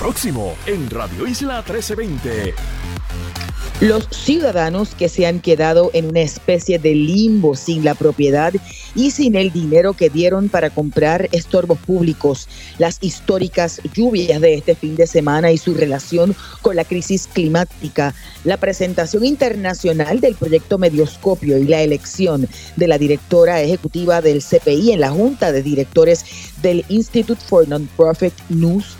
próximo en Radio Isla 1320. Los ciudadanos que se han quedado en una especie de limbo sin la propiedad y sin el dinero que dieron para comprar estorbos públicos, las históricas lluvias de este fin de semana y su relación con la crisis climática, la presentación internacional del proyecto Medioscopio y la elección de la directora ejecutiva del CPI en la Junta de Directores del Institute for Nonprofit News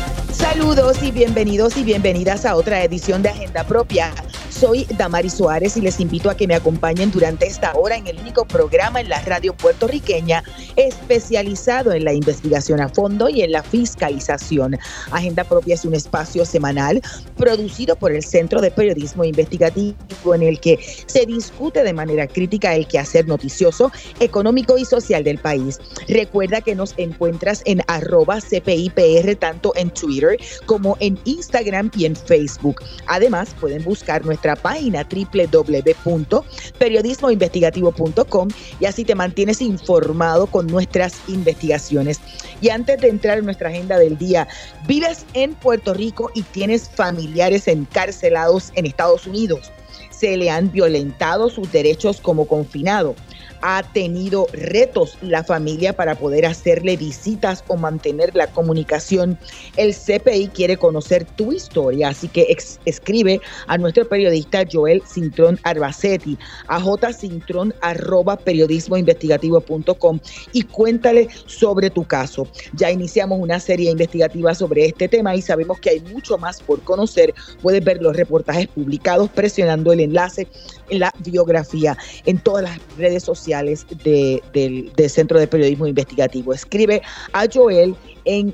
Saludos y bienvenidos y bienvenidas a otra edición de Agenda Propia. Soy Damari Suárez y les invito a que me acompañen durante esta hora en el único programa en la radio puertorriqueña especializado en la investigación a fondo y en la fiscalización. Agenda Propia es un espacio semanal producido por el Centro de Periodismo Investigativo en el que se discute de manera crítica el quehacer noticioso, económico y social del país. Recuerda que nos encuentras en arroba CPIPR tanto en Twitter como en Instagram y en Facebook. Además, pueden buscar nuestra página www.periodismoinvestigativo.com y así te mantienes informado con nuestras investigaciones. Y antes de entrar en nuestra agenda del día, vives en Puerto Rico y tienes familiares encarcelados en Estados Unidos. Se le han violentado sus derechos como confinado ha tenido retos la familia para poder hacerle visitas o mantener la comunicación. El CPI quiere conocer tu historia, así que escribe a nuestro periodista Joel Cintrón Arbacetti, a jcintrón arroba periodismoinvestigativo.com y cuéntale sobre tu caso. Ya iniciamos una serie investigativa sobre este tema y sabemos que hay mucho más por conocer. Puedes ver los reportajes publicados presionando el enlace en la biografía en todas las redes sociales del, Centro de Periodismo Investigativo. Escribe a Joel en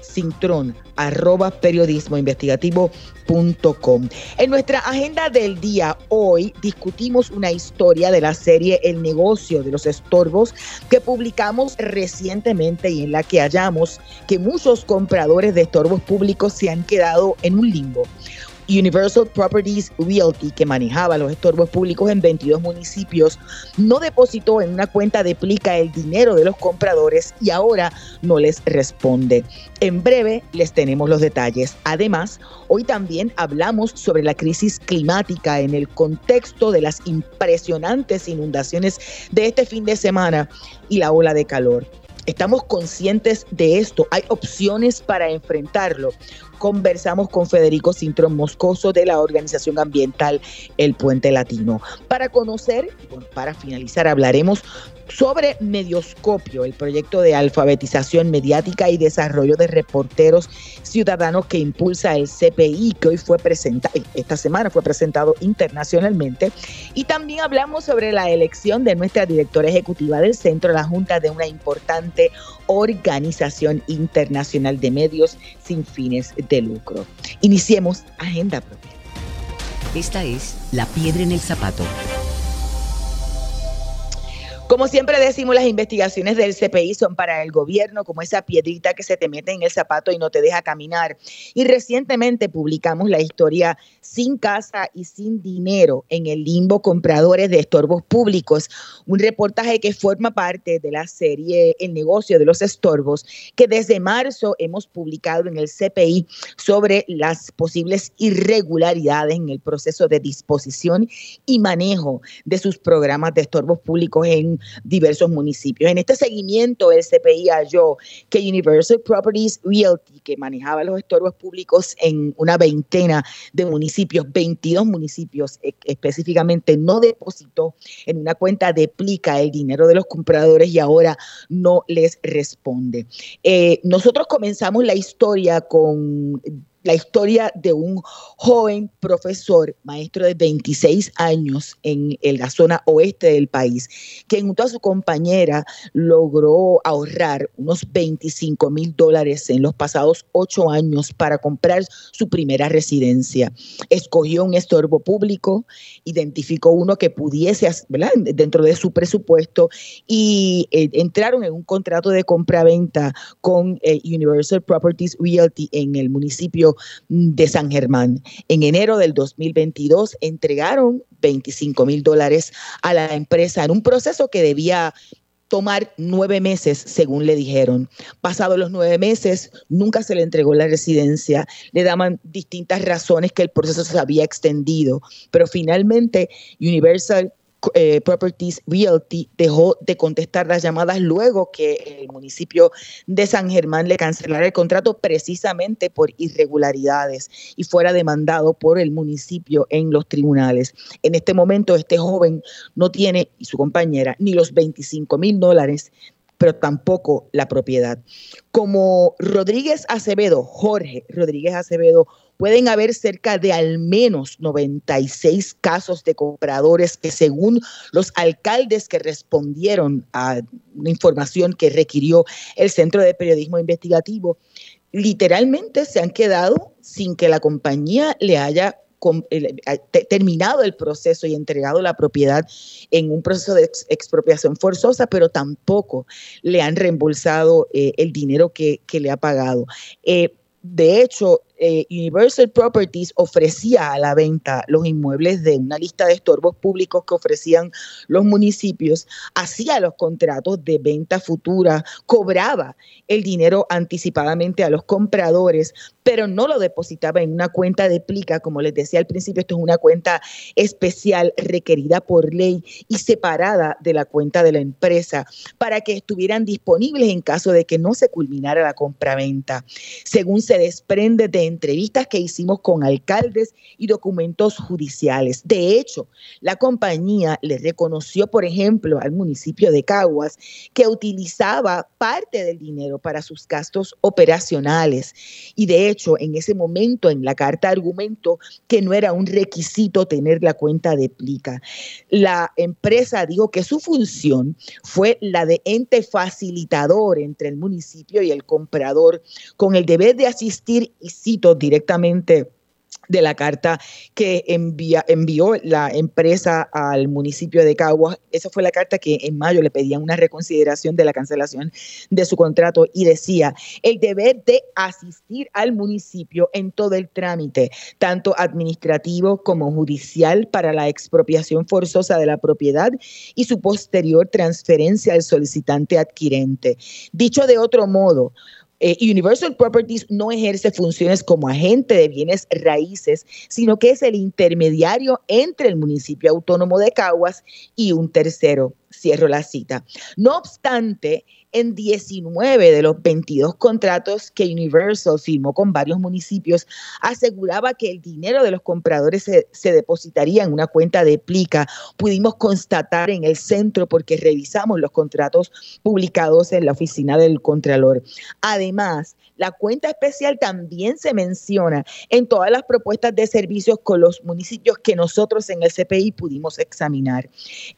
jcintrón arroba periodismoinvestigativo.com. En nuestra agenda del día hoy discutimos una historia de la serie El negocio de los estorbos que publicamos recientemente y en la que hallamos que muchos compradores de estorbos públicos se han quedado en un limbo. Universal Properties Realty, que manejaba los estorbos públicos en 22 municipios, no depositó en una cuenta de plica el dinero de los compradores y ahora no les responde. En breve les tenemos los detalles. Además, hoy también hablamos sobre la crisis climática en el contexto de las impresionantes inundaciones de este fin de semana y la ola de calor. Estamos conscientes de esto. Hay opciones para enfrentarlo conversamos con Federico Cintrón Moscoso de la organización ambiental El Puente Latino. Para conocer, para finalizar, hablaremos sobre Medioscopio, el proyecto de alfabetización mediática y desarrollo de reporteros ciudadanos que impulsa el CPI, que hoy fue presentado, esta semana fue presentado internacionalmente. Y también hablamos sobre la elección de nuestra directora ejecutiva del centro, la Junta de una importante organización internacional de medios sin fines de lucro. Iniciemos Agenda Propia. Esta es La Piedra en el Zapato como siempre decimos, las investigaciones del CPI son para el gobierno, como esa piedrita que se te mete en el zapato y no te deja caminar. Y recientemente publicamos la historia Sin casa y sin dinero en el limbo compradores de estorbos públicos, un reportaje que forma parte de la serie El negocio de los estorbos, que desde marzo hemos publicado en el CPI sobre las posibles irregularidades en el proceso de disposición y manejo de sus programas de estorbos públicos en diversos municipios. En este seguimiento, el CPI halló que Universal Properties Realty, que manejaba los estorbos públicos en una veintena de municipios, 22 municipios e, específicamente, no depositó en una cuenta de plica el dinero de los compradores y ahora no les responde. Eh, nosotros comenzamos la historia con la historia de un joven profesor, maestro de 26 años en, la zona oeste del país, que junto a su compañera logró ahorrar unos 25 mil dólares en los pasados ocho años para comprar su primera residencia. Escogió un estorbo público, identificó uno que pudiese, ¿verdad? dentro de su presupuesto y eh, entraron en un contrato de compra-venta con eh, Universal Properties Realty en el municipio de San Germán. En enero del 2022 entregaron 25 mil dólares a la empresa en un proceso que debía tomar nueve meses, según le dijeron. Pasados los nueve meses, nunca se le entregó la residencia. Le daban distintas razones que el proceso se había extendido, pero finalmente Universal eh, Properties Realty dejó de contestar las llamadas luego que el municipio de San Germán le cancelara el contrato precisamente por irregularidades y fuera demandado por el municipio en los tribunales. En este momento este joven no tiene, y su compañera, ni los 25 mil dólares pero tampoco la propiedad. Como Rodríguez Acevedo, Jorge Rodríguez Acevedo, pueden haber cerca de al menos 96 casos de compradores que según los alcaldes que respondieron a una información que requirió el Centro de Periodismo Investigativo, literalmente se han quedado sin que la compañía le haya terminado el proceso y entregado la propiedad en un proceso de expropiación forzosa, pero tampoco le han reembolsado eh, el dinero que, le ha pagado. Eh, de hecho, eh, Universal Properties ofrecía a la venta los inmuebles de una lista de estorbos públicos que ofrecían los municipios, hacía los contratos de venta futura, cobraba el dinero anticipadamente a los compradores, pero no lo depositaba en una cuenta de plica, como les decía al principio, esto es una cuenta especial requerida por ley y separada de la cuenta de la empresa para que estuvieran disponibles en caso de que no se culminara la compraventa. Según se desprende de entrevistas que hicimos con alcaldes y documentos judiciales. De hecho, la compañía le reconoció, por ejemplo, al municipio de Caguas que utilizaba parte del dinero para sus gastos operacionales. Y de hecho, en ese momento, en la carta argumento que no era un requisito tener la cuenta de plica. La empresa dijo que su función fue la de ente facilitador entre el municipio y el comprador, con el deber de asistir, y directamente de la carta que envía, envió la empresa al municipio de Caguas. Esa fue la carta que en mayo le pedían una reconsideración de la cancelación de su contrato y decía el deber de asistir al municipio en todo el trámite, tanto administrativo como judicial, para la expropiación forzosa de la propiedad y su posterior transferencia al solicitante adquirente. Dicho de otro modo, eh, Universal Properties no ejerce funciones como agente de bienes raíces, sino que es el intermediario entre el municipio autónomo de Caguas y un tercero. Cierro la cita. No obstante, en 19 de los 22 contratos que Universal firmó con varios municipios, aseguraba que el dinero de los compradores se, depositaría en una cuenta de plica. Pudimos constatar en el centro porque revisamos los contratos publicados en la oficina del Contralor. Además, la cuenta especial también se menciona en todas las propuestas de servicios con los municipios que nosotros en el CPI pudimos examinar.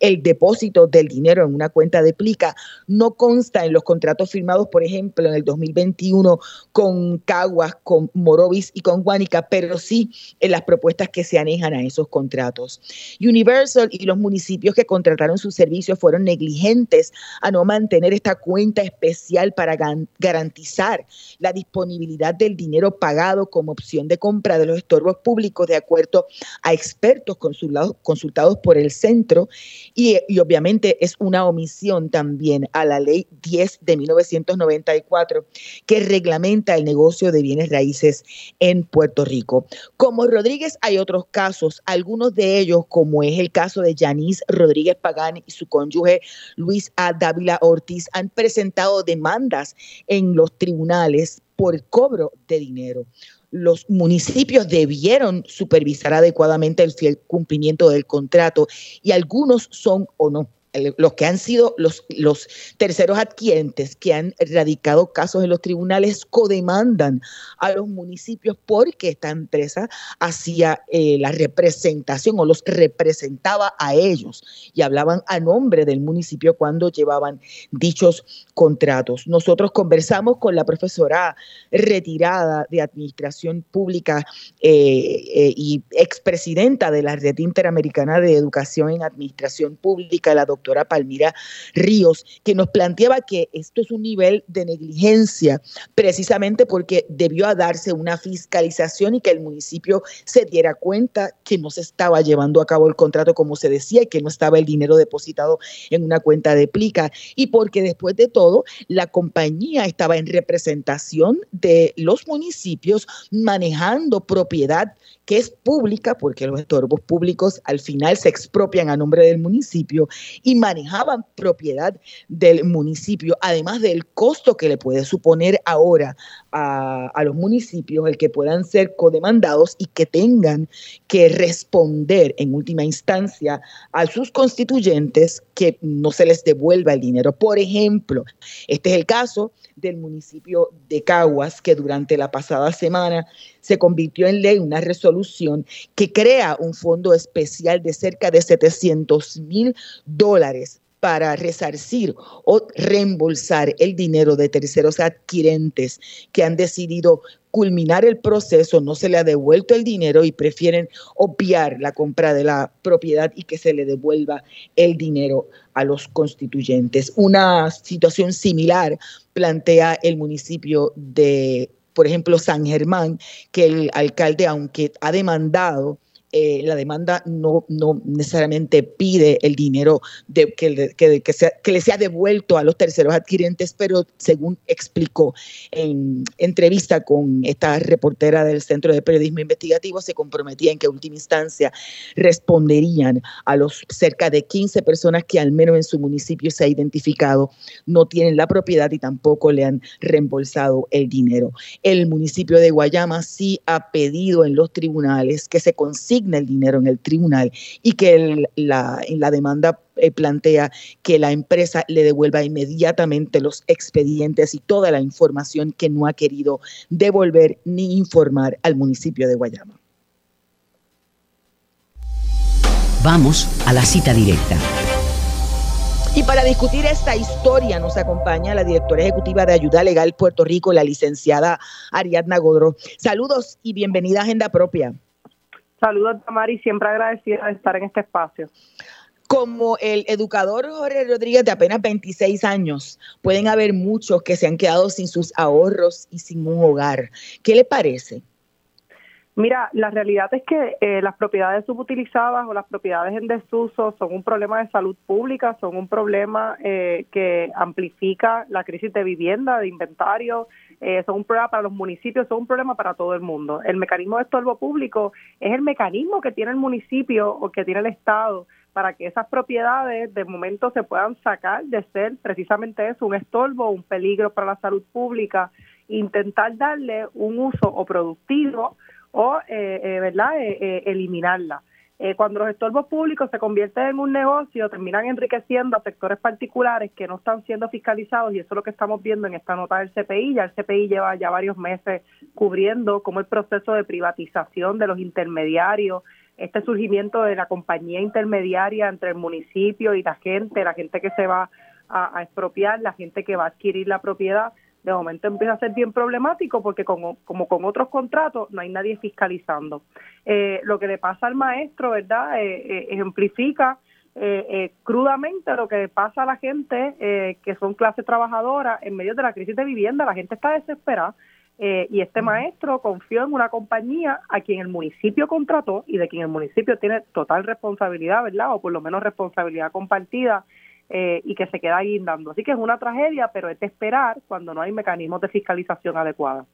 El depósito del dinero en una cuenta de plica no consta en los contratos firmados, por ejemplo, en el 2021 con Caguas, con Morovis y con Guánica, pero sí en las propuestas que se anejan a esos contratos. Universal y los municipios que contrataron sus servicios fueron negligentes a no mantener esta cuenta especial para garantizar la disponibilidad del dinero pagado como opción de compra de los estorbos públicos de acuerdo a expertos consultados, consultados por el centro y, y obviamente es una omisión también a la ley 10 de 1994 que reglamenta el negocio de bienes raíces en Puerto Rico. Como Rodríguez hay otros casos, algunos de ellos como es el caso de Yanis Rodríguez Pagán y su cónyuge Luis A. Dávila Ortiz han presentado demandas en los tribunales por cobro de dinero. Los municipios debieron supervisar adecuadamente el fiel cumplimiento del contrato y algunos son o no los que han sido los, terceros adquirentes que han radicado casos en los tribunales codemandan a los municipios porque esta empresa hacía eh, la representación o los representaba a ellos y hablaban a nombre del municipio cuando llevaban dichos contratos. Nosotros conversamos con la profesora retirada de Administración Pública eh, eh, y expresidenta de la Red Interamericana de Educación en Administración Pública, la doctora Palmira Ríos, que nos planteaba que esto es un nivel de negligencia precisamente porque debió darse una fiscalización y que el municipio se diera cuenta que no se estaba llevando a cabo el contrato como se decía y que no estaba el dinero depositado en una cuenta de plica. Y porque después de todo la compañía estaba en representación de los municipios manejando propiedad que es pública, porque los estorbos públicos al final se expropian a nombre del municipio y manejaban propiedad del municipio, además del costo que le puede suponer ahora a, los municipios el que puedan ser codemandados y que tengan que responder en última instancia a sus constituyentes que no se les devuelva el dinero. Por ejemplo, este es el caso del municipio de Caguas, que durante la pasada semana se convirtió en ley una resolución que crea un fondo especial de cerca de 700 mil dólares para resarcir o reembolsar el dinero de terceros adquirentes que han decidido culminar el proceso, no se le ha devuelto el dinero y prefieren obviar la compra de la propiedad y que se le devuelva el dinero a los constituyentes. Una situación similar plantea el municipio de, por ejemplo, San Germán, que el alcalde, aunque ha demandado eh, la demanda no, no necesariamente pide el dinero que, que, que, le sea devuelto a los terceros adquirentes, pero según explicó en entrevista con esta reportera del Centro de Periodismo Investigativo, se comprometía en que en última instancia responderían a los cerca de 15 personas que al menos en su municipio se ha identificado no tienen la propiedad y tampoco le han reembolsado el dinero. El municipio de Guayama sí ha pedido en los tribunales que se consiga el dinero en el tribunal y que la, la demanda eh, plantea que la empresa le devuelva inmediatamente los expedientes y toda la información que no ha querido devolver ni informar al municipio de Guayama. Vamos a la cita directa. Y para discutir esta historia nos acompaña la directora ejecutiva de Ayuda Legal Puerto Rico, la licenciada Ariadna Godro. Saludos y bienvenida a Agenda Propia. Saludos, Tamari, siempre agradecida de estar en este espacio. Como el educador Jorge Rodríguez de apenas 26 años, pueden haber muchos que se han quedado sin sus ahorros y sin un hogar. ¿Qué le parece? Mira, la realidad es que eh, las propiedades subutilizadas o las propiedades en desuso son un problema de salud pública, son un problema eh, que amplifica la crisis de vivienda, de inventario, eh, son un problema para los municipios, son un problema para todo el mundo. El mecanismo de estorbo público es el mecanismo que tiene el municipio o que tiene el Estado para que esas propiedades de momento se puedan sacar de ser precisamente eso, un estorbo, un peligro para la salud pública, intentar darle un uso o productivo o, eh, eh, ¿verdad?, eh, cuando los estorbos públicos se convierten en un negocio, terminan enriqueciendo a sectores particulares que no están siendo fiscalizados y eso es lo que estamos viendo en esta nota del CPI. Ya el CPI lleva ya varios meses cubriendo cómo el proceso de privatización de los intermediarios, este surgimiento de la compañía intermediaria entre el municipio y la gente, la gente que se va a expropiar, la gente que va a adquirir la propiedad, de momento empieza a ser bien problemático porque como, como con otros contratos no hay nadie fiscalizando. Eh, lo que le pasa al maestro, ¿verdad? Eh, eh, ejemplifica crudamente lo que pasa a la gente que son clase trabajadora en medio de la crisis de vivienda. La gente está desesperada. y este maestro confió en una compañía a quien el municipio contrató y de quien el municipio tiene total responsabilidad, ¿verdad? O por lo menos responsabilidad compartida eh, y que se queda guindando. Así que es una tragedia, pero es de esperar cuando no hay mecanismos de fiscalización adecuados.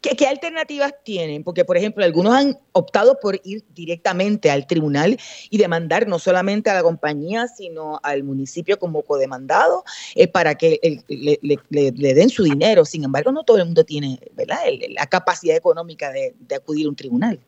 ¿Qué, alternativas tienen? Porque, por ejemplo, algunos han optado por ir directamente al tribunal y demandar no solamente a la compañía, sino al municipio como codemandado eh, para que le, den su dinero. Sin embargo, no todo el mundo tiene ¿verdad? la capacidad económica de acudir a un tribunal.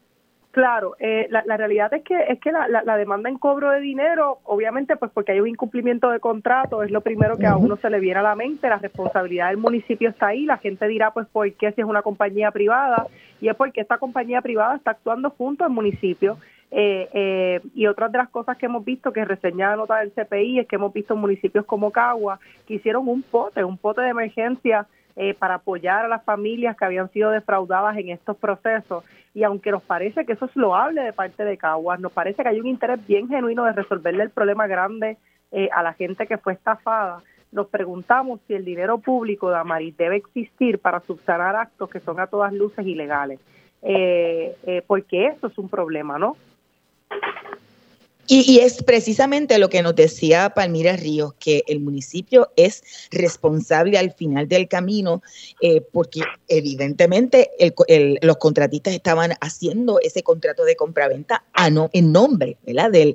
Claro, eh, la, realidad es que es que la, la, demanda en cobro de dinero, obviamente, pues porque hay un incumplimiento de contrato, es lo primero que a uno se le viene a la mente. La responsabilidad del municipio está ahí. La gente dirá, pues, ¿por qué si es una compañía privada? Y es porque esta compañía privada está actuando junto al municipio. Eh, eh, y otras de las cosas que hemos visto, que reseña la nota del CPI, es que hemos visto municipios como Cagua que hicieron un pote, un pote de emergencia eh, para apoyar a las familias que habían sido defraudadas en estos procesos. Y aunque nos parece que eso es loable de parte de Caguas, nos parece que hay un interés bien genuino de resolverle el problema grande eh, a la gente que fue estafada. Nos preguntamos si el dinero público de Amaris debe existir para subsanar actos que son a todas luces ilegales. Eh, porque eso es un problema, ¿no? Y, es precisamente lo que nos decía Palmira Ríos, que el municipio es responsable al final del camino, eh, porque evidentemente los contratistas estaban haciendo ese contrato de compraventa no, en nombre Del,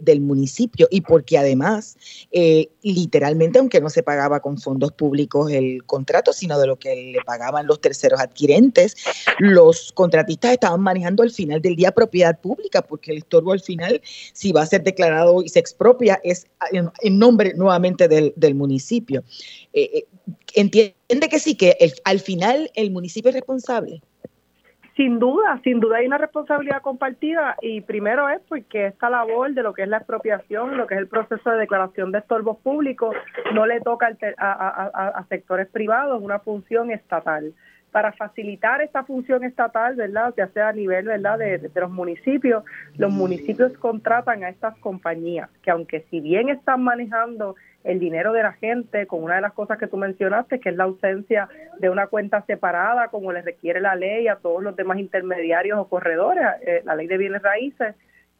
del, municipio. Y porque además, eh, literalmente, aunque no se pagaba con fondos públicos el contrato, sino de lo que le pagaban los terceros adquirentes, los contratistas estaban manejando al final del día propiedad pública, porque el estorbo al final si va a ser declarado y se expropia, es en, nombre nuevamente del, municipio. Eh, eh, ¿Entiende que sí, que al final el municipio es responsable? Sin duda, sin duda hay una responsabilidad compartida y primero es porque esta labor de lo que es la expropiación, lo que es el proceso de declaración de estorbos públicos, no le toca a, sectores privados, una función estatal para facilitar esta función estatal, ¿verdad? Ya sea a nivel, ¿verdad? De, los municipios, los municipios contratan a estas compañías que aunque si bien están manejando el dinero de la gente con una de las cosas que tú mencionaste, que es la ausencia de una cuenta separada como le requiere la ley a todos los demás intermediarios o corredores, eh, la ley de bienes raíces,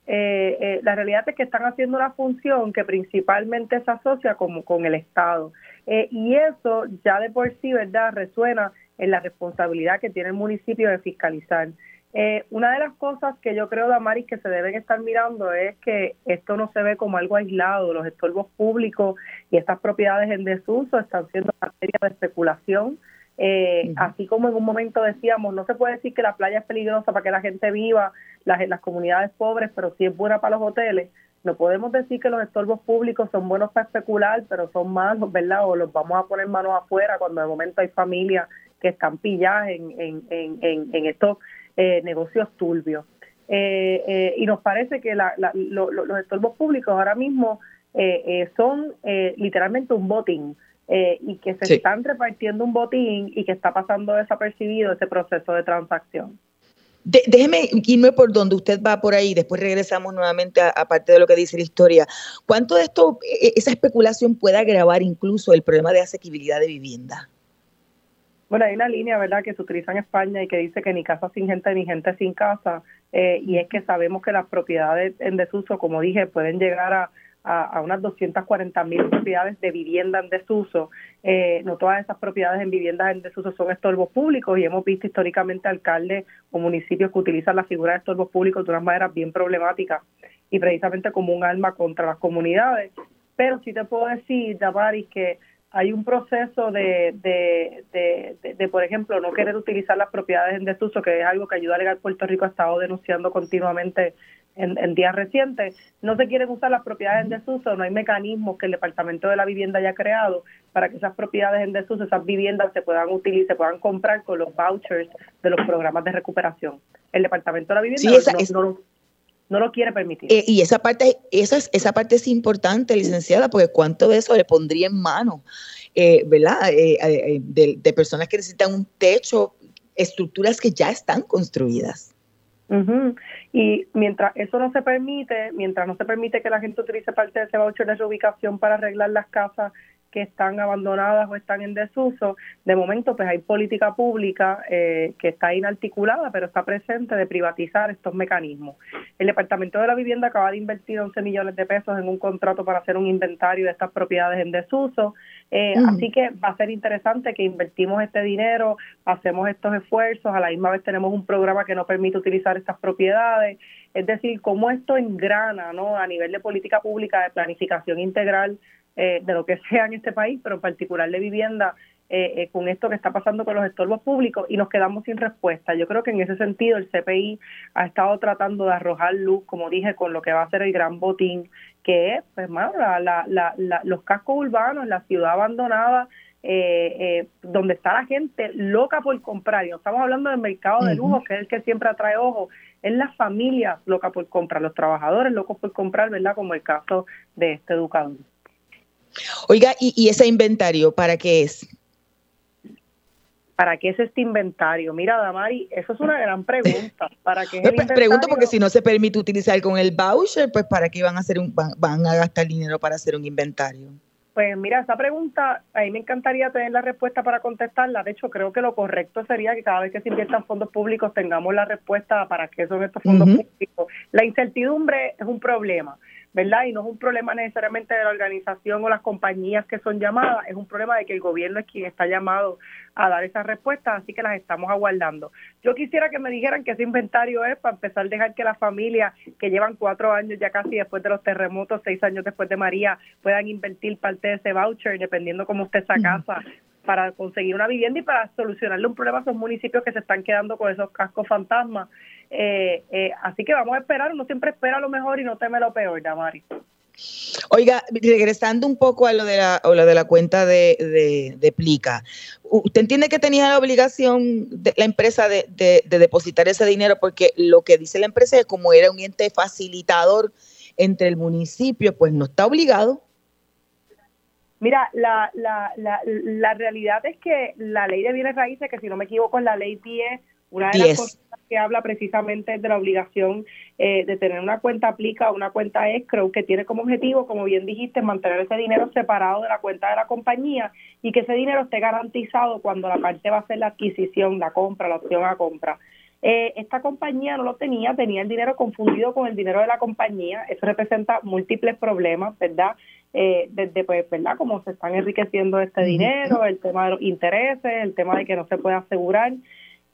eh, eh, la realidad es que están haciendo una función que principalmente se asocia como con el Estado. y eso ya de por sí, ¿verdad?, resuena en la responsabilidad que tiene el municipio de fiscalizar. Eh, una de las cosas que yo creo, Damaris, que se deben estar mirando es que esto no se ve como algo aislado. Los estorbos públicos y estas propiedades en desuso están siendo materia de especulación. Eh, así como en un momento decíamos, no se puede decir que la playa es peligrosa para que la gente viva, las, las comunidades pobres, pero sí es buena para los hoteles. No podemos decir que los estorbos públicos son buenos para especular, pero son malos, ¿verdad? O los vamos a poner manos afuera cuando de momento hay familias que están pilladas en, en, en, en estos eh, negocios turbios. Eh, eh, y nos parece que los estorbos públicos ahora mismo son literalmente un botín y que se están repartiendo un botín y que está pasando desapercibido ese proceso de transacción. déjeme irme por donde usted va por ahí, después regresamos nuevamente a, parte de lo que dice la historia. ¿Cuánto de esto, e, esa especulación puede agravar incluso el problema de asequibilidad de vivienda? Bueno, hay una línea, ¿verdad?, que se utiliza en España y que dice que ni casa sin gente ni gente sin casa, eh, y es que sabemos que las propiedades en desuso, como dije, pueden llegar a, a, unas 240 mil propiedades de vivienda en desuso. Eh, no todas esas propiedades en viviendas en desuso son estorbos públicos y hemos visto históricamente alcaldes o municipios que utilizan la figura de estorbos públicos de una manera bien problemática y precisamente como un arma contra las comunidades. Pero sí te puedo decir, Damaris, que hay un proceso de, de, de, por ejemplo, no querer utilizar las propiedades en desuso, que es algo que Ayuda Legal Puerto Rico ha estado denunciando continuamente en, días recientes. No se quieren usar las propiedades en desuso, no hay mecanismos que el Departamento de la Vivienda haya creado para que esas propiedades en desuso, esas viviendas se puedan utilizar, se puedan comprar con los vouchers de los programas de recuperación. El Departamento de la Vivienda no, no lo quiere permitir. Eh, y esa parte, esa, es, esa parte es importante, licenciada, porque cuánto de eso le pondría en mano, eh, ¿verdad? Eh, de, personas que necesitan un techo, estructuras que ya están construidas. Y mientras eso no se permite, mientras no se permite que la gente utilice parte de ese voucher de reubicación para arreglar las casas que están abandonadas o están en desuso, de momento pues hay política pública eh, que está inarticulada, pero está presente de privatizar estos mecanismos. El Departamento de la Vivienda acaba de invertir 11 millones de pesos en un contrato para hacer un inventario de estas propiedades en desuso, eh, así que va a ser interesante que invertimos este dinero, hacemos estos esfuerzos, a la misma vez tenemos un programa que no permite utilizar estas propiedades, es decir, cómo esto engrana ¿no? a nivel de política pública de planificación integral eh, de lo que sea en este país, pero en particular de vivienda, eh, con esto que está pasando con los estorbos públicos y nos quedamos sin respuesta. Yo creo que en ese sentido el CPI ha estado tratando de arrojar luz, como dije, con lo que va a ser el gran botín, que es, pues, los cascos urbanos, la ciudad abandonada, eh, eh, donde está la gente loca por comprar, y no estamos hablando del mercado de lujo, que es el que siempre atrae ojo, es la familia loca por comprar, los trabajadores locos por comprar, ¿verdad? Como el caso de este educador. Oiga, ¿y, y ese inventario para qué es? ¿Para qué es este inventario? Mira, Damari, eso es una gran pregunta. ¿Para qué Pregunto porque si no se permite utilizar con el voucher, pues ¿para qué van a hacer un, van, a gastar dinero para hacer un inventario? Pues mira, esa pregunta, a mí me encantaría tener la respuesta para contestarla. De hecho, creo que lo correcto sería que cada vez que se inviertan fondos públicos tengamos la respuesta para qué son estos fondos públicos. La incertidumbre es un problema. ¿Verdad? Y no es un problema necesariamente de la organización o las compañías que son llamadas, es un problema de que el gobierno es quien está llamado a dar esas respuestas, así que las estamos aguardando. Yo quisiera que me dijeran que ese inventario es para empezar a dejar que las familias que llevan cuatro años ya casi después de los terremotos, seis años después de María, puedan invertir parte de ese voucher, dependiendo cómo esté esa casa, para conseguir una vivienda y para solucionarle un problema a esos municipios que se están quedando con esos cascos fantasmas eh, eh, así que vamos a esperar, uno siempre espera lo mejor y no teme lo peor, Damari. Oiga, regresando un poco a lo de la, lo de la cuenta de, de, Plica, ¿usted entiende que tenía la obligación de la empresa de, de, depositar ese dinero? Porque lo que dice la empresa es como era un ente facilitador entre el municipio, pues no está obligado. Mira, la, la, la, la realidad es que la ley de bienes raíces, que si no me equivoco es la ley 10, una de las cosas que habla precisamente de la obligación eh, de tener una cuenta aplica o una cuenta escrow que tiene como objetivo, como bien dijiste, mantener ese dinero separado de la cuenta de la compañía y que ese dinero esté garantizado cuando la parte va a hacer la adquisición, la compra, la opción a compra. Eh, esta compañía no lo tenía, tenía el dinero confundido con el dinero de la compañía. Eso representa múltiples problemas, ¿verdad? Eh, desde, pues, ¿verdad? Cómo se están enriqueciendo este dinero, el tema de los intereses, el tema de que no se puede asegurar.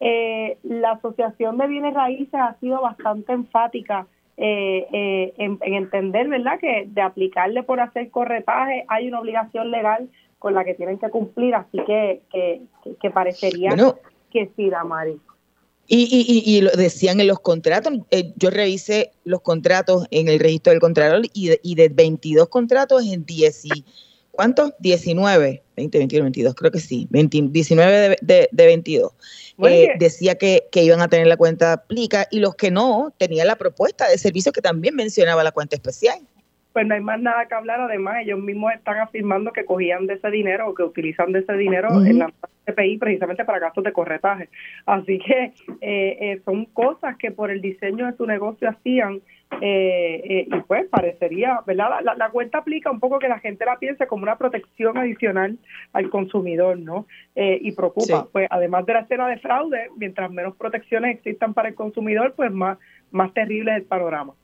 Eh, la Asociación de Bienes Raíces ha sido bastante enfática eh, eh, en, entender, ¿verdad?, que de aplicarle por hacer corretaje hay una obligación legal con la que tienen que cumplir, así que, que, parecería que sí, Damari. Y, y, y, lo decían en los contratos, yo revisé los contratos en el registro del contrato y de, y de 22 contratos en 10 y, ¿cuántos? 19, 20, 21, 22, creo que sí, 19 de, de, de 22 eh, decía que, que, iban a tener la cuenta aplica y los que no tenían la propuesta de servicio que también mencionaba la cuenta especial. Pues no hay más nada que hablar, además ellos mismos están afirmando que cogían de ese dinero o que utilizan de ese dinero en la CPI precisamente para gastos de corretaje. Así que eh, eh, son cosas que por el diseño de su negocio hacían eh, eh, y pues parecería, ¿verdad? La, cuenta aplica un poco que la gente la piense como una protección adicional al consumidor, ¿no? Eh, y preocupa, pues además de la escena de fraude, mientras menos protecciones existan para el consumidor, pues más, más terrible es el panorama.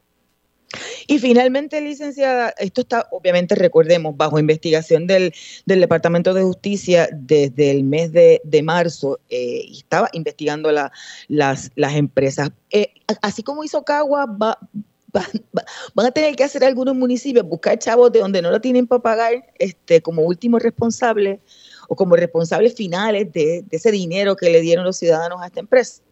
Y finalmente, licenciada, esto está, obviamente, recordemos, bajo investigación del, del Departamento de Justicia desde el mes de, de marzo, eh, estaba investigando la, las, las empresas. así como hizo Cagua, va, van a tener que hacer algunos municipios, buscar chavos de donde no lo tienen para pagar, este, como últimos responsables o como responsables finales de, ese dinero que le dieron los ciudadanos a esta empresa.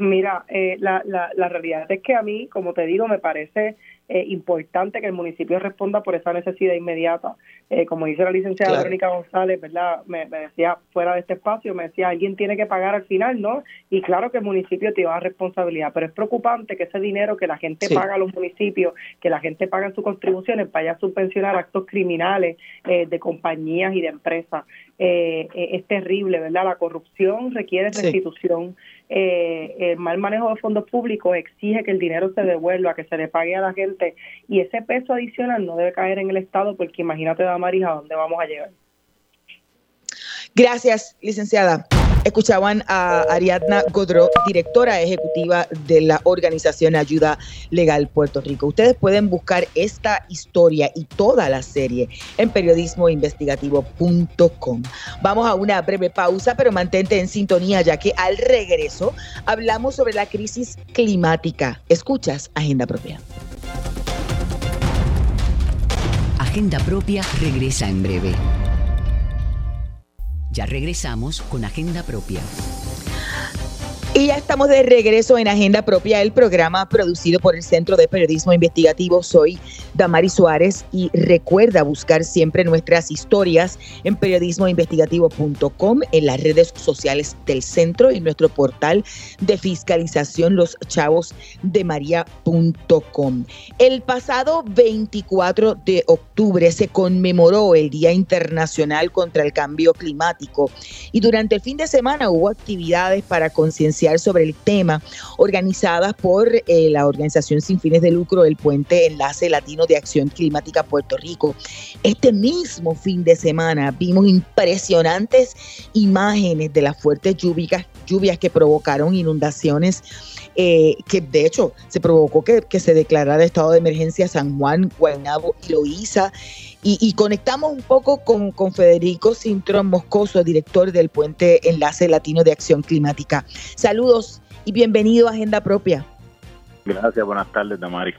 Mira, eh, la, la, la realidad es que a mí, como te digo, me parece eh, importante que el municipio responda por esa necesidad inmediata. Eh, como dice la licenciada Verónica González, ¿verdad? Me, decía fuera de este espacio, me decía, alguien tiene que pagar al final, ¿no? Y claro que el municipio tiene una responsabilidad, pero es preocupante que ese dinero que la gente paga a los municipios, que la gente paga en sus contribuciones, vaya a subvencionar actos criminales eh, de compañías y de empresas. es terrible, ¿verdad? La corrupción requiere restitución. El mal manejo de fondos públicos exige que el dinero se devuelva, que se le pague a la gente y ese peso adicional no debe caer en el Estado porque imagínate, Damaris, a dónde vamos a llegar. Gracias, licenciada. Escuchaban a Ariadna Godró, directora ejecutiva de la organización Ayuda Legal Puerto Rico. Ustedes pueden buscar esta historia y toda la serie en periodismoinvestigativo.com. Vamos a una breve pausa, pero mantente en sintonía ya que al regreso hablamos sobre la crisis climática. Escuchas Agenda Propia. Agenda Propia regresa en breve. Ya regresamos con Agenda Propia. Y ya estamos de regreso en Agenda Propia, el programa producido por el Centro de Periodismo Investigativo. Soy Damari Suárez y recuerda buscar siempre nuestras historias en periodismoinvestigativo.com, en las redes sociales del centro y nuestro portal de fiscalización Los. El pasado 24 de octubre se conmemoró el Día Internacional contra el Cambio Climático y durante el fin de semana hubo actividades para concienciar sobre el tema, organizadas por eh, la organización sin fines de lucro El Puente Enlace Latino de Acción Climática Puerto Rico. Este mismo fin de semana vimos impresionantes imágenes de las fuertes lluvias, lluvias que provocaron inundaciones. Eh, que de hecho se provocó que, se declarara estado de emergencia San Juan, Guaynabo y Loíza. Y, conectamos un poco con, con Federico Cintrón Moscoso, director del Puente Enlace Latino de Acción Climática. Saludos y bienvenido a Agenda Propia. Gracias, buenas tardes, Damari.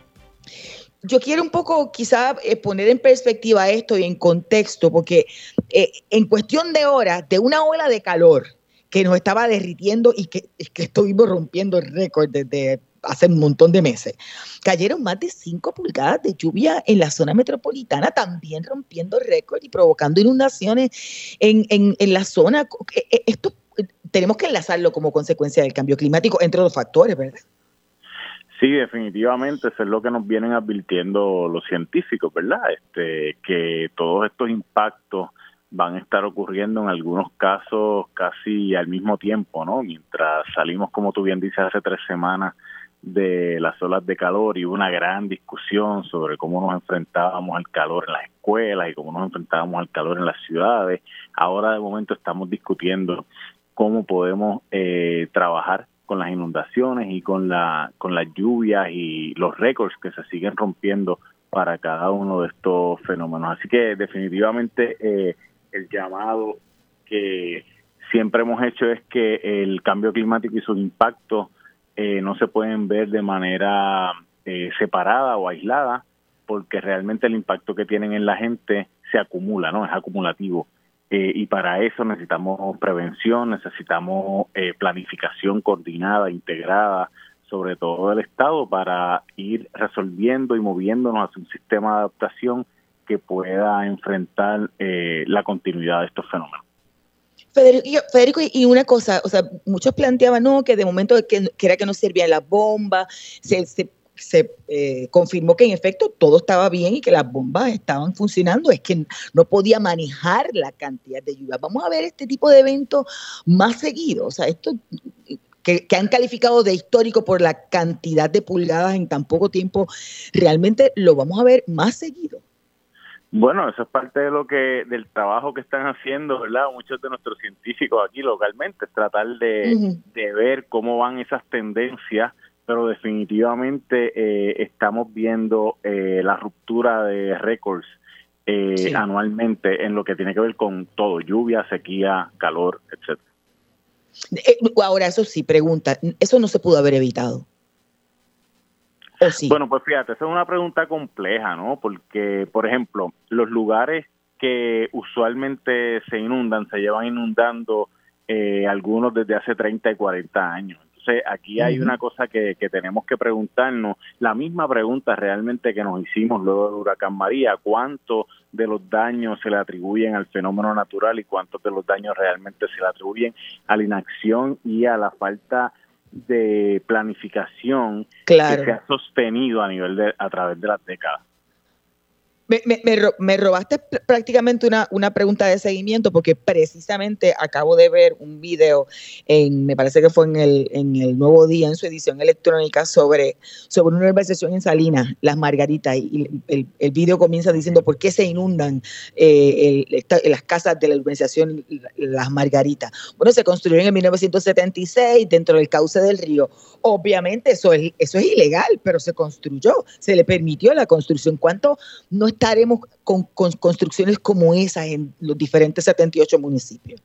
Yo quiero un poco quizá eh, poner en perspectiva esto y en contexto, porque eh, en cuestión de horas, de una ola de calor que nos estaba derritiendo y que, que estuvimos rompiendo el récord desde hace un montón de meses. Cayeron más de 5 pulgadas de lluvia en la zona metropolitana, también rompiendo récord y provocando inundaciones en, en, la zona. Eh, eh, esto eh, tenemos que enlazarlo como consecuencia del cambio climático, entre otros factores, ¿verdad? Sí, definitivamente, eso es lo que nos vienen advirtiendo los científicos, ¿verdad? Este, que todos estos impactos van a estar ocurriendo en algunos casos casi al mismo tiempo, ¿no? Mientras salimos, como tú bien dices, hace tres semanas de las olas de calor y una gran discusión sobre cómo nos enfrentábamos al calor en las escuelas y cómo nos enfrentábamos al calor en las ciudades. Ahora de momento estamos discutiendo cómo podemos eh, trabajar con las inundaciones y con la con las lluvias y los récords que se siguen rompiendo para cada uno de estos fenómenos. Así que definitivamente eh, el llamado que siempre hemos hecho es que el cambio climático y su impacto eh, no se pueden ver de manera eh, separada o aislada, porque realmente el impacto que tienen en la gente se acumula, ¿no? Es acumulativo. Eh, y para eso necesitamos prevención, necesitamos planificación coordinada, integrada, sobre todo del Estado, para ir resolviendo y moviéndonos hacia un sistema de adaptación que pueda enfrentar la continuidad de estos fenómenos. Federico, y una cosa, o sea, muchos planteaban, no, que de momento que, era que no servían las bombas, se, eh, confirmó que en efecto todo estaba bien y que las bombas estaban funcionando, es que no podía manejar la cantidad de lluvia. Vamos a ver este tipo de eventos más seguidos, o sea, esto que, han calificado de histórico por la cantidad de pulgadas en tan poco tiempo, realmente lo vamos a ver más seguido. Bueno, eso es parte de lo que del trabajo que están haciendo, ¿verdad? Muchos de nuestros científicos aquí localmente, es tratar de, ver cómo van esas tendencias, pero definitivamente eh, estamos viendo eh, la ruptura de récords eh, anualmente en lo que tiene que ver con todo, lluvia, sequía, calor, etcétera. Ahora, eso sí, pregunta, eso no se pudo haber evitado. Bueno, pues fíjate, esa es una pregunta compleja, ¿no? Porque, por ejemplo, los lugares que usualmente se inundan, se llevan inundando eh, algunos desde hace 30 y 40 años. Entonces, aquí hay una cosa que, que tenemos que preguntarnos, la misma pregunta realmente que nos hicimos luego del huracán María, ¿cuánto de los daños se le atribuyen al fenómeno natural y cuántos de los daños realmente se le atribuyen a la inacción y a la falta de planificación que se ha sostenido a nivel de a través de las décadas. Me, robaste prácticamente una, una, pregunta de seguimiento porque precisamente acabo de ver un video, en, me parece que fue en el, en el Nuevo Día, en su edición electrónica, sobre, sobre una organización en Salinas, Las Margaritas, y el, video comienza diciendo por qué se inundan eh, las casas de la organización Las Margaritas. Bueno, se construyeron en 1976 dentro del cauce del río. Obviamente eso es, eso es ilegal, pero se construyó, se le permitió la construcción. ¿Cuánto no estaremos con, construcciones como esas en los diferentes 78 municipios.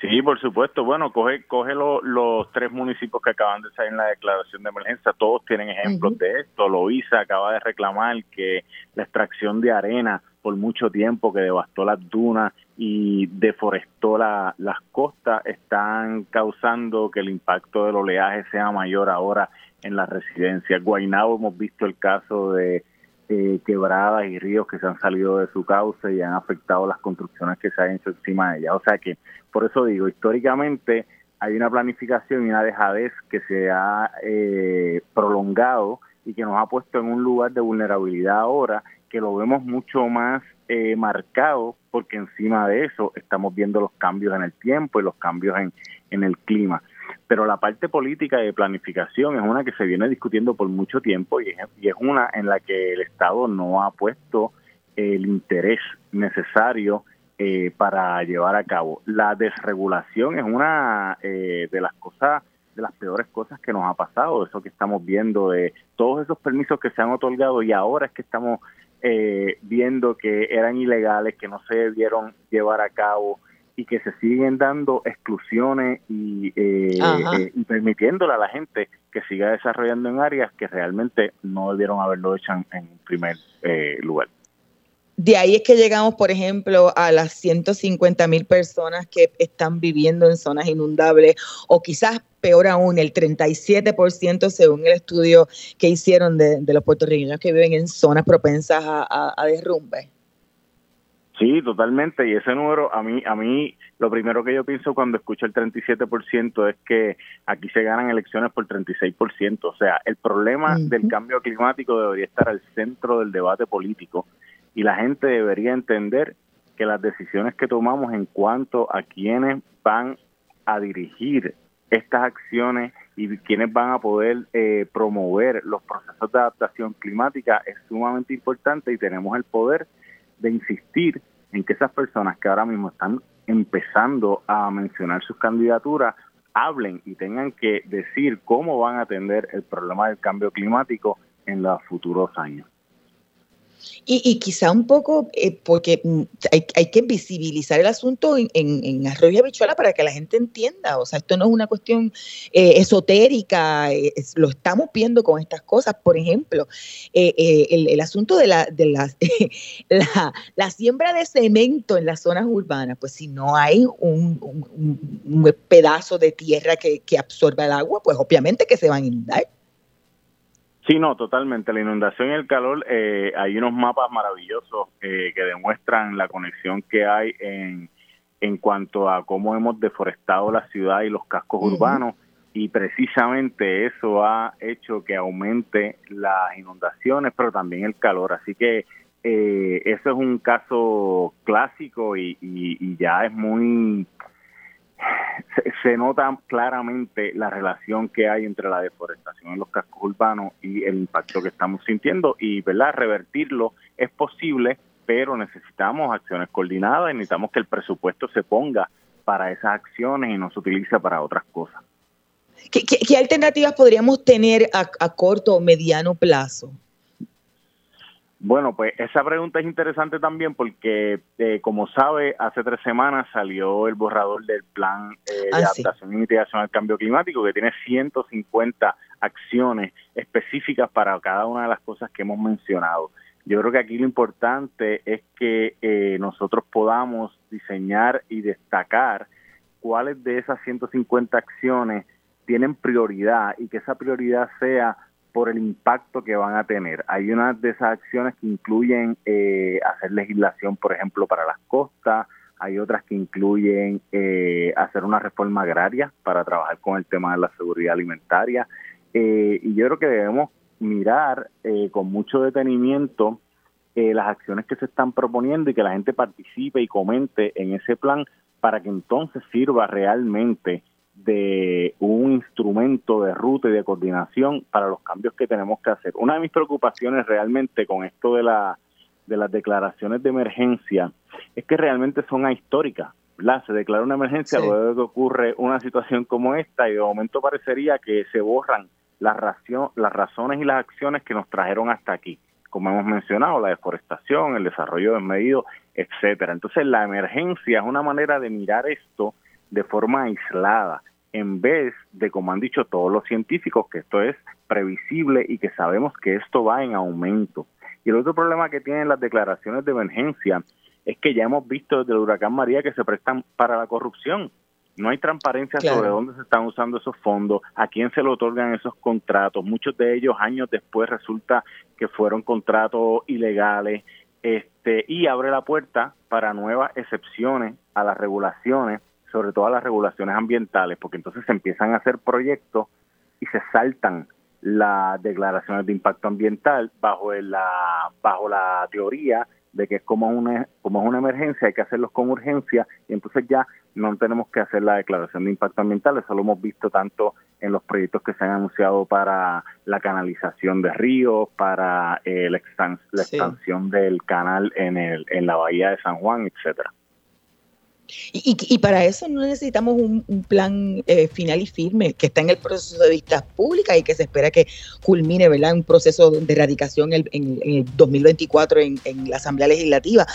Sí, por supuesto. Bueno, coge, coge los tres municipios que acaban de salir en la declaración de emergencia. Todos tienen ejemplos de esto. Loíza acaba de reclamar que la extracción de arena por mucho tiempo que devastó las dunas y deforestó las costas están causando que el impacto del oleaje sea mayor ahora en las residencias. Guaynabo hemos visto el caso de eh, quebradas y ríos que se han salido de su cauce y han afectado las construcciones que se han hecho encima de ella. O sea que, por eso digo, históricamente hay una planificación y una dejadez que se ha eh, prolongado y que nos ha puesto en un lugar de vulnerabilidad ahora que lo vemos mucho más eh, marcado porque encima de eso estamos viendo los cambios en el tiempo y los cambios en, en el clima. Pero la parte política de planificación es una que se viene discutiendo por mucho tiempo y es, y es una en la que el Estado no ha puesto el interés necesario eh, para llevar a cabo. La desregulación es una eh, de las cosas, de las peores cosas que nos ha pasado, eso que estamos viendo de todos esos permisos que se han otorgado y ahora es que estamos eh, viendo que eran ilegales, que no se debieron llevar a cabo y que se siguen dando exclusiones y, y permitiéndole a la gente que siga desarrollando en áreas que realmente no debieron haberlo hecho en, en primer lugar. De ahí es que llegamos, por ejemplo, a las 150 mil personas que están viviendo en zonas inundables o quizás peor aún, el 37% según el estudio que hicieron de, los puertorriqueños que viven en zonas propensas a, derrumbe. Sí, totalmente. Y ese número, a mí, a mí, lo primero que yo pienso cuando escucho el 37% es que aquí se ganan elecciones por 36%. O sea, el problema del cambio climático debería estar al centro del debate político y la gente debería entender que las decisiones que tomamos en cuanto a quienes van a dirigir estas acciones y quienes van a poder eh, promover los procesos de adaptación climática es sumamente importante y tenemos el poder de insistir en que esas personas que ahora mismo están empezando a mencionar sus candidaturas hablen y tengan que decir cómo van a atender el problema del cambio climático en los futuros años. Y, quizá un poco, eh, porque mm, hay, que visibilizar el asunto en, en, Arroyo y Habichuela para que la gente entienda. O sea, esto no es una cuestión eh, esotérica, eh, lo estamos viendo con estas cosas. Por ejemplo, el, asunto de, la, de la, la, siembra de cemento en las zonas urbanas, pues si no hay un, un pedazo de tierra que, que absorba el agua, pues obviamente que se van a inundar. Sí, no, totalmente. La inundación y el calor, eh, hay unos mapas maravillosos eh, que demuestran la conexión que hay en, en cuanto a cómo hemos deforestado la ciudad y los cascos urbanos y precisamente eso ha hecho que aumente las inundaciones, pero también el calor. Así que eh, eso es un caso clásico y, y ya es muy se, nota claramente la relación que hay entre la deforestación en los cascos urbanos y el impacto que estamos sintiendo y verdad revertirlo es posible pero necesitamos acciones coordinadas y necesitamos que el presupuesto se ponga para esas acciones y no se utilice para otras cosas. ¿Qué, alternativas podríamos tener a corto o mediano plazo? Bueno, pues esa pregunta es interesante también porque, eh, como sabe, hace tres semanas salió el borrador del plan eh, de ah, adaptación y mitigación al cambio climático que tiene 150 acciones específicas para cada una de las cosas que hemos mencionado. Yo creo que aquí lo importante es que eh, nosotros podamos diseñar y destacar cuáles de esas 150 acciones tienen prioridad y que esa prioridad sea por el impacto que van a tener. Hay unas de esas acciones que incluyen eh, hacer legislación, por ejemplo, para las costas, hay otras que incluyen eh, hacer una reforma agraria para trabajar con el tema de la seguridad alimentaria. Eh, y yo creo que debemos mirar con mucho detenimiento las acciones que se están proponiendo y que la gente participe y comente en ese plan para que entonces sirva realmente de un instrumento de ruta y de coordinación para los cambios que tenemos que hacer. Una de mis preocupaciones realmente con esto de, la, de las declaraciones de emergencia es que realmente son ahistóricas. ¿verdad? Se declara una emergencia luego de que ocurre una situación como esta y de momento parecería que se borran las, ración, las razones y las acciones que nos trajeron hasta aquí, como hemos mencionado, la deforestación, el desarrollo desmedido, etcétera. Entonces la emergencia es una manera de mirar esto de forma aislada, en vez de, como han dicho todos los científicos, que esto es previsible y que sabemos que esto va en aumento. Y el otro problema que tienen las declaraciones de emergencia es que ya hemos visto desde el huracán María que se prestan para la corrupción. No hay transparencia sobre dónde se están usando esos fondos, a quién se le otorgan esos contratos. Muchos de ellos años después resulta que fueron contratos ilegales este, y abre la puerta para nuevas excepciones a las regulaciones, sobre todo a las regulaciones ambientales, porque entonces se empiezan a hacer proyectos y se saltan las declaraciones de impacto ambiental bajo la bajo la teoría de que es como una como es una emergencia hay que hacerlos con urgencia y entonces ya no tenemos que hacer la declaración de impacto ambiental. Eso lo hemos visto tanto en los proyectos que se han anunciado para la canalización de ríos para eh, la, expansión del canal en el en la bahía de San Juan etcétera y, para eso no necesitamos un, plan eh, final y firme que está en el proceso de vistas públicas y que se espera que culmine ¿verdad? un proceso de erradicación en, el 2024 en, la Asamblea Legislativa.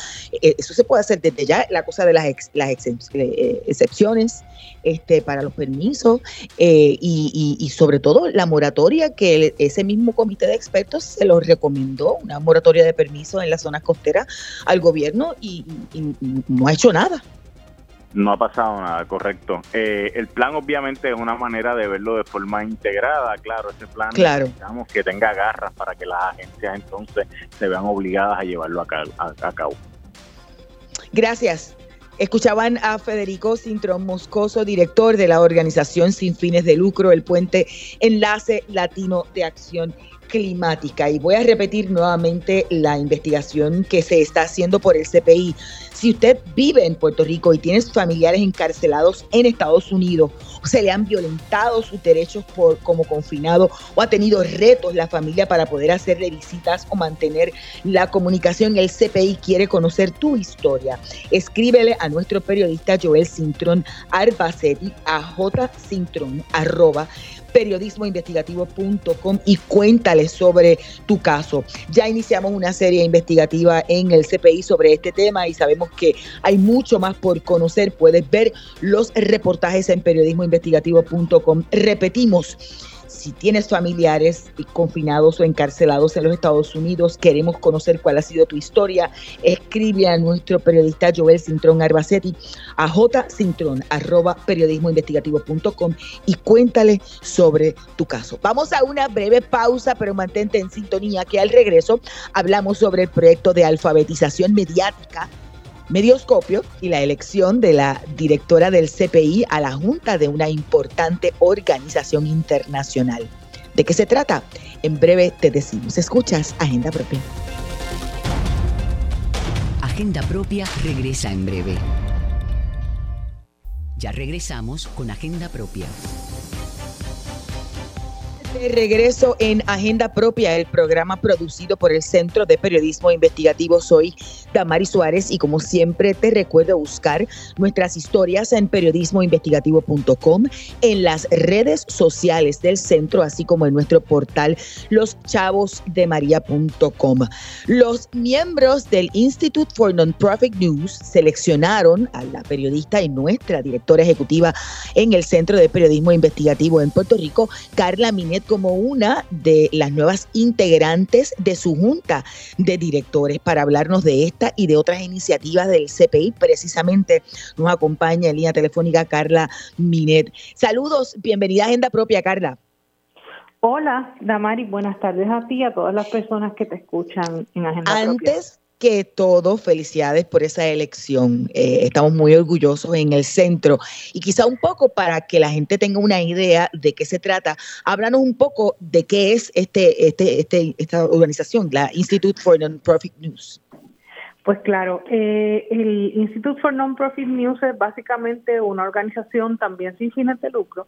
Eh, eso se puede hacer desde ya, la cosa de las, las eh, excepciones este, para los permisos y, y, sobre todo la moratoria que ese mismo comité de expertos se lo recomendó, una moratoria de permisos en las zonas costeras al gobierno y no ha hecho nada. No ha pasado nada, correcto. Eh, el plan obviamente es una manera de verlo de forma integrada, claro, ese plan claro. necesitamos que tenga garras para que las agencias entonces se vean obligadas a llevarlo a, cabo. Gracias. Escuchaban a Federico Cintrón Moscoso, director de la organización sin fines de lucro, el Puente Enlace Latino de Acción climática. Y voy a repetir nuevamente la investigación que se está haciendo por el CPI. Si usted vive en Puerto Rico y tiene familiares encarcelados en Estados Unidos, se le han violentado sus derechos por, como confinado, o ha tenido retos la familia para poder hacerle visitas o mantener la comunicación, el CPI quiere conocer tu historia. Escríbele a nuestro periodista Joel Cintrón Arbacetti a jcintrón arroba periodismoinvestigativo.com y cuéntale sobre tu caso. Ya iniciamos una serie investigativa en el CPI sobre este tema y sabemos que hay mucho más por conocer. Puedes ver los reportajes en periodismoinvestigativo.com. Repetimos si tienes familiares confinados o encarcelados en los Estados Unidos, queremos conocer cuál ha sido tu historia. Escribe a nuestro periodista Joel Cintrón Arbacetti a jcintrón arroba periodismoinvestigativo.com y cuéntale sobre tu caso. Vamos a una breve pausa, pero mantente en sintonía que al regreso hablamos sobre el proyecto de alfabetización mediática Medioscopio y la elección de la directora del CPI a la junta de una importante organización internacional. ¿De qué se trata? En breve te decimos. Escuchas Agenda Propia. Agenda Propia regresa en breve. Ya regresamos con Agenda Propia. De regreso en Agenda Propia, el programa producido por el Centro de Periodismo Investigativo. Soy Damari Suárez y como siempre te recuerdo buscar nuestras historias en periodismoinvestigativo.com, en las redes sociales del centro, así como en nuestro portal loschavosdemaria.com. Los miembros del Institute for Nonprofit News seleccionaron a la periodista y nuestra directora ejecutiva en el Centro de Periodismo Investigativo en Puerto Rico, Carla Minet como una de las nuevas integrantes de su junta de directores para hablarnos de esta y de otras iniciativas del CPI. Precisamente nos acompaña en línea telefónica Carla Minet. Saludos, bienvenida a Agenda Propia, Carla. Hola, Damari, buenas tardes a ti y a todas las personas que te escuchan en Agenda Propia. Antes que todo, felicidades por esa elección. Eh, estamos muy orgullosos en el centro. Y quizá un poco para que la gente tenga una idea de qué se trata, háblanos un poco de qué es este, este, este, esta organización, la Institute for Non-Profit News. Pues claro, eh, el Institute for Non-Profit News es básicamente una organización también sin fines de lucro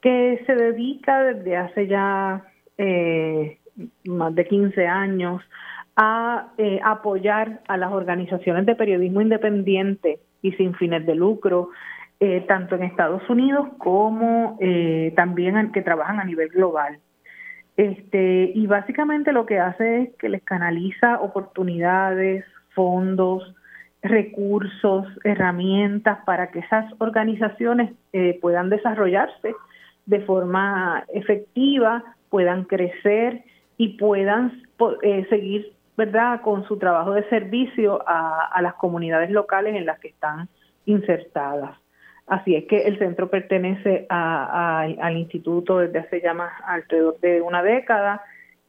que se dedica desde hace ya eh, más de 15 años a eh, apoyar a las organizaciones de periodismo independiente y sin fines de lucro, eh, tanto en Estados Unidos como eh, también que trabajan a nivel global. Este, y básicamente lo que hace es que les canaliza oportunidades, fondos, recursos, herramientas para que esas organizaciones puedan desarrollarse de forma efectiva, puedan crecer y puedan seguir ¿verdad?, con su trabajo de servicio a, las comunidades locales en las que están insertadas. Así es que el centro pertenece al instituto desde hace ya más alrededor de una década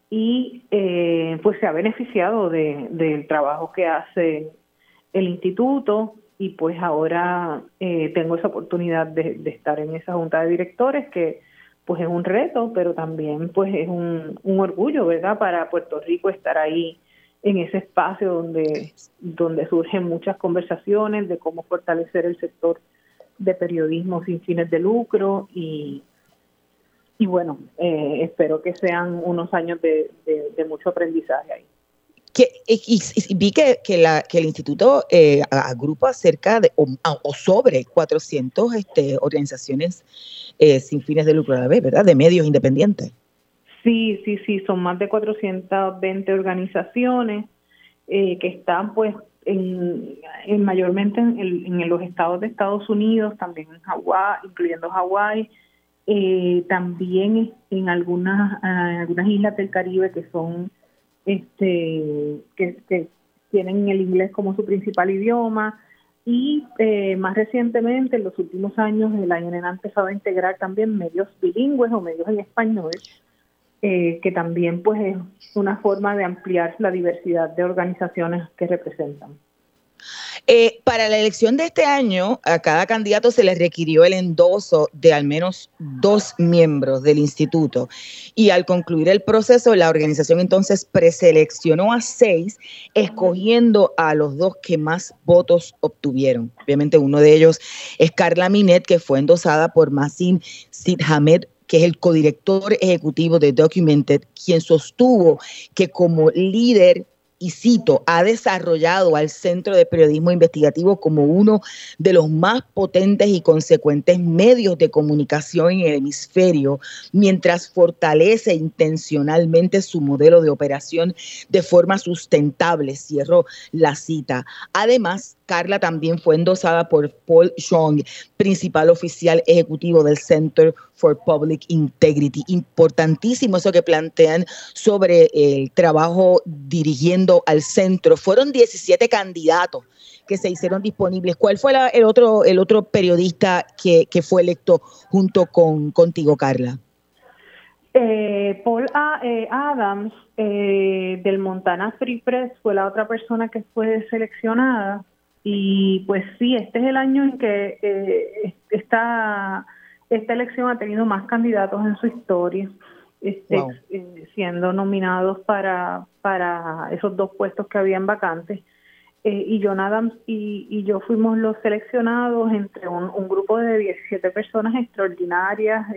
y eh, pues se ha beneficiado del trabajo que hace el instituto y pues ahora eh, tengo esa oportunidad de, estar en esa junta de directores que pues es un reto, pero también pues es un, un orgullo, ¿verdad? Para Puerto Rico estar ahí en ese espacio donde, donde surgen muchas conversaciones de cómo fortalecer el sector de periodismo sin fines de lucro y, y bueno, eh, espero que sean unos años de, de, mucho aprendizaje ahí. Que, y, vi que, que, la, que el instituto eh, agrupa cerca de o, sobre 400 este, organizaciones eh, sin fines de lucro a la vez, ¿verdad? De medios independientes. Sí, sí, sí, son más de 420 organizaciones que están pues en, mayormente en, en, los estados de Estados Unidos, también en Hawái, incluyendo Hawái, eh, también en algunas algunas islas del Caribe que son este que, tienen el inglés como su principal idioma y eh, más recientemente en los últimos años el INN ha empezado a integrar también medios bilingües o medios en español eh, que también pues es una forma de ampliar la diversidad de organizaciones que representan. Eh, para la elección de este año, a cada candidato se le requirió el endoso de al menos dos miembros del instituto. Y al concluir el proceso, la organización entonces preseleccionó a seis, escogiendo a los dos que más votos obtuvieron. Obviamente uno de ellos es Carla Minet, que fue endosada por Masin Sidhamed que es el codirector ejecutivo de Documented, quien sostuvo que como líder y cito, ha desarrollado al Centro de Periodismo Investigativo como uno de los más potentes y consecuentes medios de comunicación en el hemisferio, mientras fortalece intencionalmente su modelo de operación de forma sustentable. Cierro la cita. Además, Carla también fue endosada por Paul Chong, principal oficial ejecutivo del Center for Public Integrity. Importantísimo eso que plantean sobre el trabajo dirigiendo al centro. Fueron 17 candidatos que se hicieron disponibles. ¿Cuál fue el, otro, el otro periodista que, fue electo junto con contigo, Carla? Eh, Paul eh, Adams eh, del Montana Free Press fue la otra persona que fue seleccionada y pues sí, este es el año en que eh, esta, esta elección ha tenido más candidatos en su historia, este, eh, siendo nominados para, para esos dos puestos que habían vacantes. Eh, y John Adams y, y, yo fuimos los seleccionados entre un, un grupo de 17 personas extraordinarias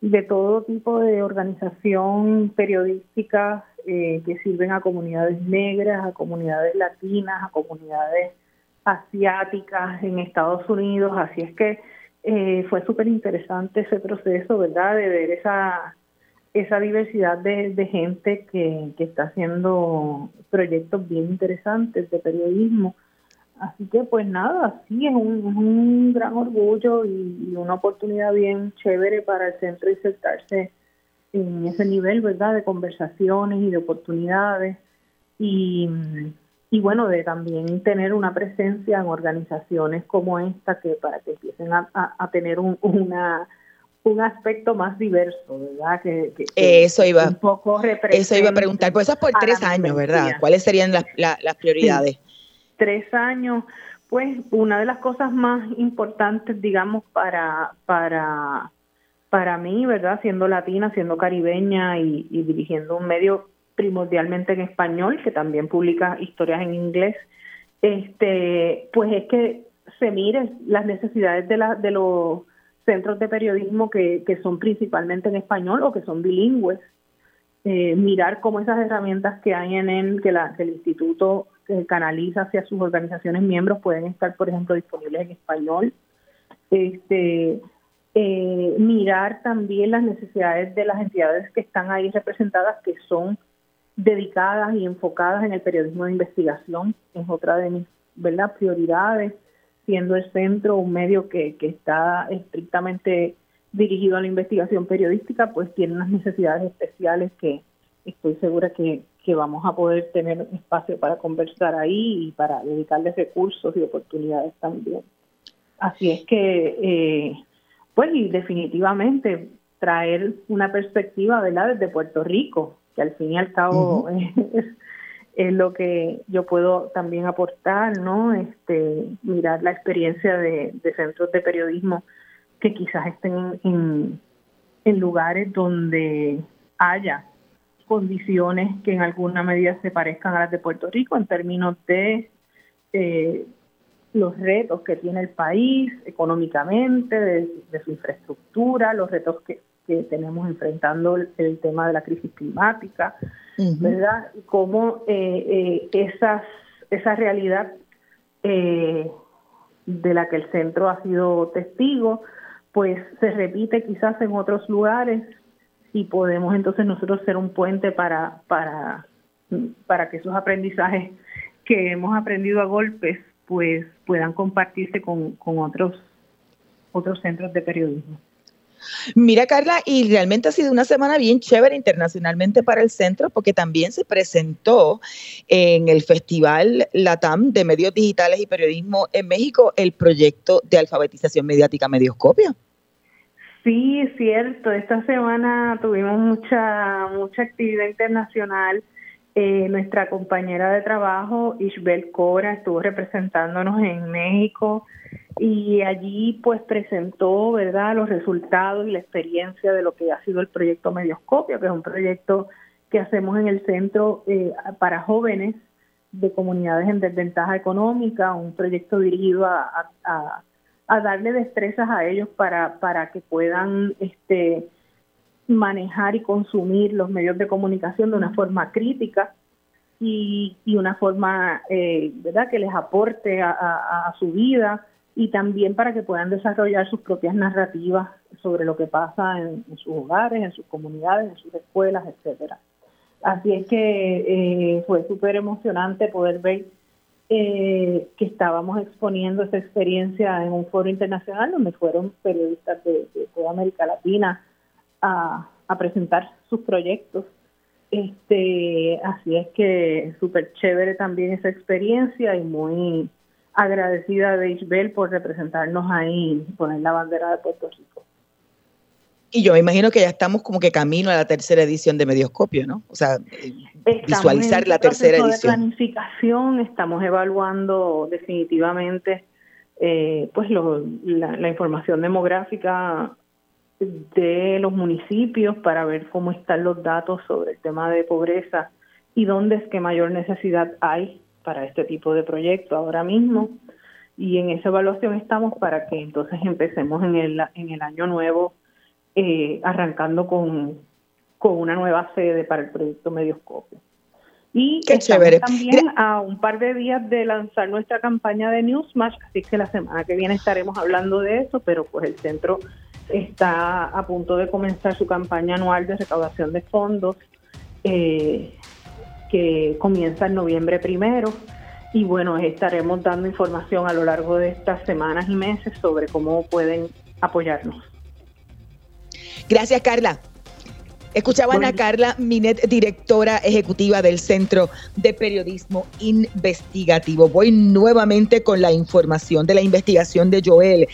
de todo tipo de organización periodística, eh, que sirven a comunidades negras, a comunidades latinas, a comunidades asiáticas en Estados Unidos. Así es que eh, fue súper interesante ese proceso, ¿verdad? De ver esa, esa diversidad de, gente que, que está haciendo proyectos bien interesantes de periodismo. Así que pues nada, sí, es un, gran orgullo y, una oportunidad bien chévere para el centro insertarse en ese nivel, ¿verdad?, de conversaciones y de oportunidades y, y bueno, de también tener una presencia en organizaciones como esta que para que empiecen a, a, tener un, una un aspecto más diverso, ¿verdad? Que, eso iba, un poco eso iba a preguntar, pues eso es por tres años, ¿verdad? ¿Cuáles serían las, las, prioridades? Tres años, pues una de las cosas más importantes, digamos, para para para mí, ¿verdad? Siendo latina, siendo caribeña y, dirigiendo un medio primordialmente en español, que también publica historias en inglés, este, pues es que se miren las necesidades de, la, de los centros de periodismo que, que son principalmente en español o que son bilingües, eh, mirar cómo esas herramientas que hay en él, que, la, que el instituto eh, canaliza hacia sus organizaciones miembros, pueden estar, por ejemplo, disponibles en español. Este, eh, mirar también las necesidades de las entidades que están ahí representadas, que son dedicadas y enfocadas en el periodismo de investigación, es otra de mis ¿verdad? prioridades, siendo el centro un medio que, que está estrictamente dirigido a la investigación periodística, pues tiene unas necesidades especiales que estoy segura que, que vamos a poder tener espacio para conversar ahí y para dedicarles recursos y oportunidades también. Así es que, eh, pues, y definitivamente traer una perspectiva, ¿verdad?, desde Puerto Rico, que al fin y al cabo es, lo que yo puedo también aportar, ¿no? Este, mirar la experiencia de, centros de periodismo que quizás estén en, en lugares donde haya condiciones que en alguna medida se parezcan a las de Puerto Rico en términos de eh, los retos que tiene el país económicamente, de, su infraestructura, los retos que, tenemos enfrentando el, tema de la crisis climática, ¿verdad? Y cómo eh, eh, esas, esa realidad de la que el centro ha sido testigo, pues se repite quizás en otros lugares y podemos entonces nosotros ser un puente para, para, para que esos aprendizajes que hemos aprendido a golpes pues puedan compartirse con, otros, otros centros de periodismo. Mira, Carla, y realmente ha sido una semana bien chévere internacionalmente para el centro, porque también se presentó en el Festival LATAM de Medios Digitales y Periodismo en México el proyecto de alfabetización mediática Medioscopia. Sí, cierto. Esta semana tuvimos mucha mucha actividad internacional. Eh, nuestra compañera de trabajo, Isabel Cora, estuvo representándonos en México y allí pues presentó, ¿verdad?, los resultados y la experiencia de lo que ha sido el proyecto Medioscopio, que es un proyecto que hacemos en el centro eh, para jóvenes de comunidades en desventaja económica, un proyecto dirigido a a darle destrezas a ellos para, para que puedan este, manejar y consumir los medios de comunicación de una forma crítica y, y una forma eh, verdad que les aporte a, su vida y también para que puedan desarrollar sus propias narrativas sobre lo que pasa en, sus hogares, en sus comunidades, en sus escuelas, etcétera. Así es que eh, fue súper emocionante poder ver eh, que estábamos exponiendo esa experiencia en un foro internacional donde fueron periodistas de, toda América Latina a, presentar sus proyectos. Este, así es que súper chévere también esa experiencia y muy agradecida de Isabel por representarnos ahí poner la bandera de Puerto Rico. Y yo me imagino que ya estamos como que camino a la tercera edición de Medioscopio, ¿no? O sea, visualizar la tercera edición. De planificación, estamos evaluando definitivamente eh, pues la, información demográfica de los municipios para ver cómo están los datos sobre el tema de pobreza y dónde es que mayor necesidad hay para este tipo de proyecto ahora mismo. Y en esa evaluación estamos para que entonces empecemos en el, en el año nuevo eh, arrancando con, con una nueva sede para el proyecto Medioscopio. Y Qué chévere. también a un par de días de lanzar nuestra campaña de Newsmatch, así que la semana que viene estaremos hablando de eso, pero pues el centro está a punto de comenzar su campaña anual de recaudación de fondos, eh, que comienza en noviembre primero. Y bueno, estaremos dando información a lo largo de estas semanas y meses sobre cómo pueden apoyarnos. Gracias, Carla. Escuchaban a Carla Minet, directora ejecutiva del Centro de Periodismo Investigativo. Voy nuevamente con la información de la investigación de Joel.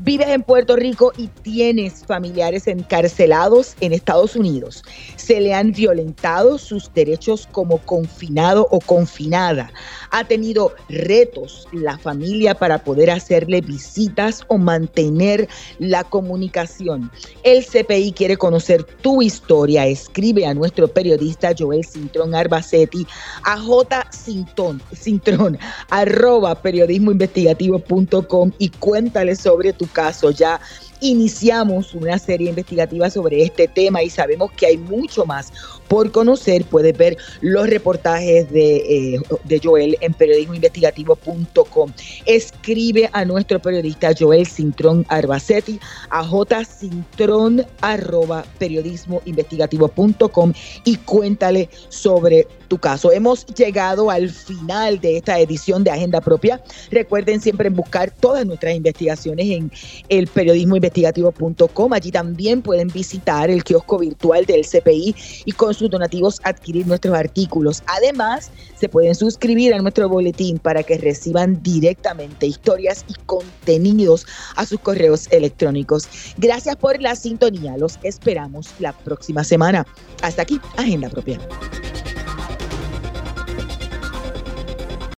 Vives en Puerto Rico y tienes familiares encarcelados en Estados Unidos. Se le han violentado sus derechos como confinado o confinada. Ha tenido retos la familia para poder hacerle visitas o mantener la comunicación. El CPI quiere conocer tu historia escribe a nuestro periodista Joel Cintrón Arbacetti a J. Cintrón, arroba periodismoinvestigativo.com y cuéntale sobre tu caso. Ya iniciamos una serie investigativa sobre este tema y sabemos que hay mucho más por conocer. Puedes ver los reportajes de, eh, Joel en periodismoinvestigativo.com. Escribe a nuestro periodista Joel Cintrón Arbacetti a jcintrón arroba periodismoinvestigativo.com y cuéntale sobre tu caso. Hemos llegado al final de esta edición de Agenda Propia. Recuerden siempre buscar todas nuestras investigaciones en el periodismoinvestigativo.com. Allí también pueden visitar el kiosco virtual del CPI y con sus donativos adquirir nuestros artículos. Además, se pueden suscribir a nuestro boletín para que reciban directamente historias y contenidos a sus correos electrónicos. Gracias por la sintonía. Los esperamos la próxima semana. Hasta aquí, Agenda Propia.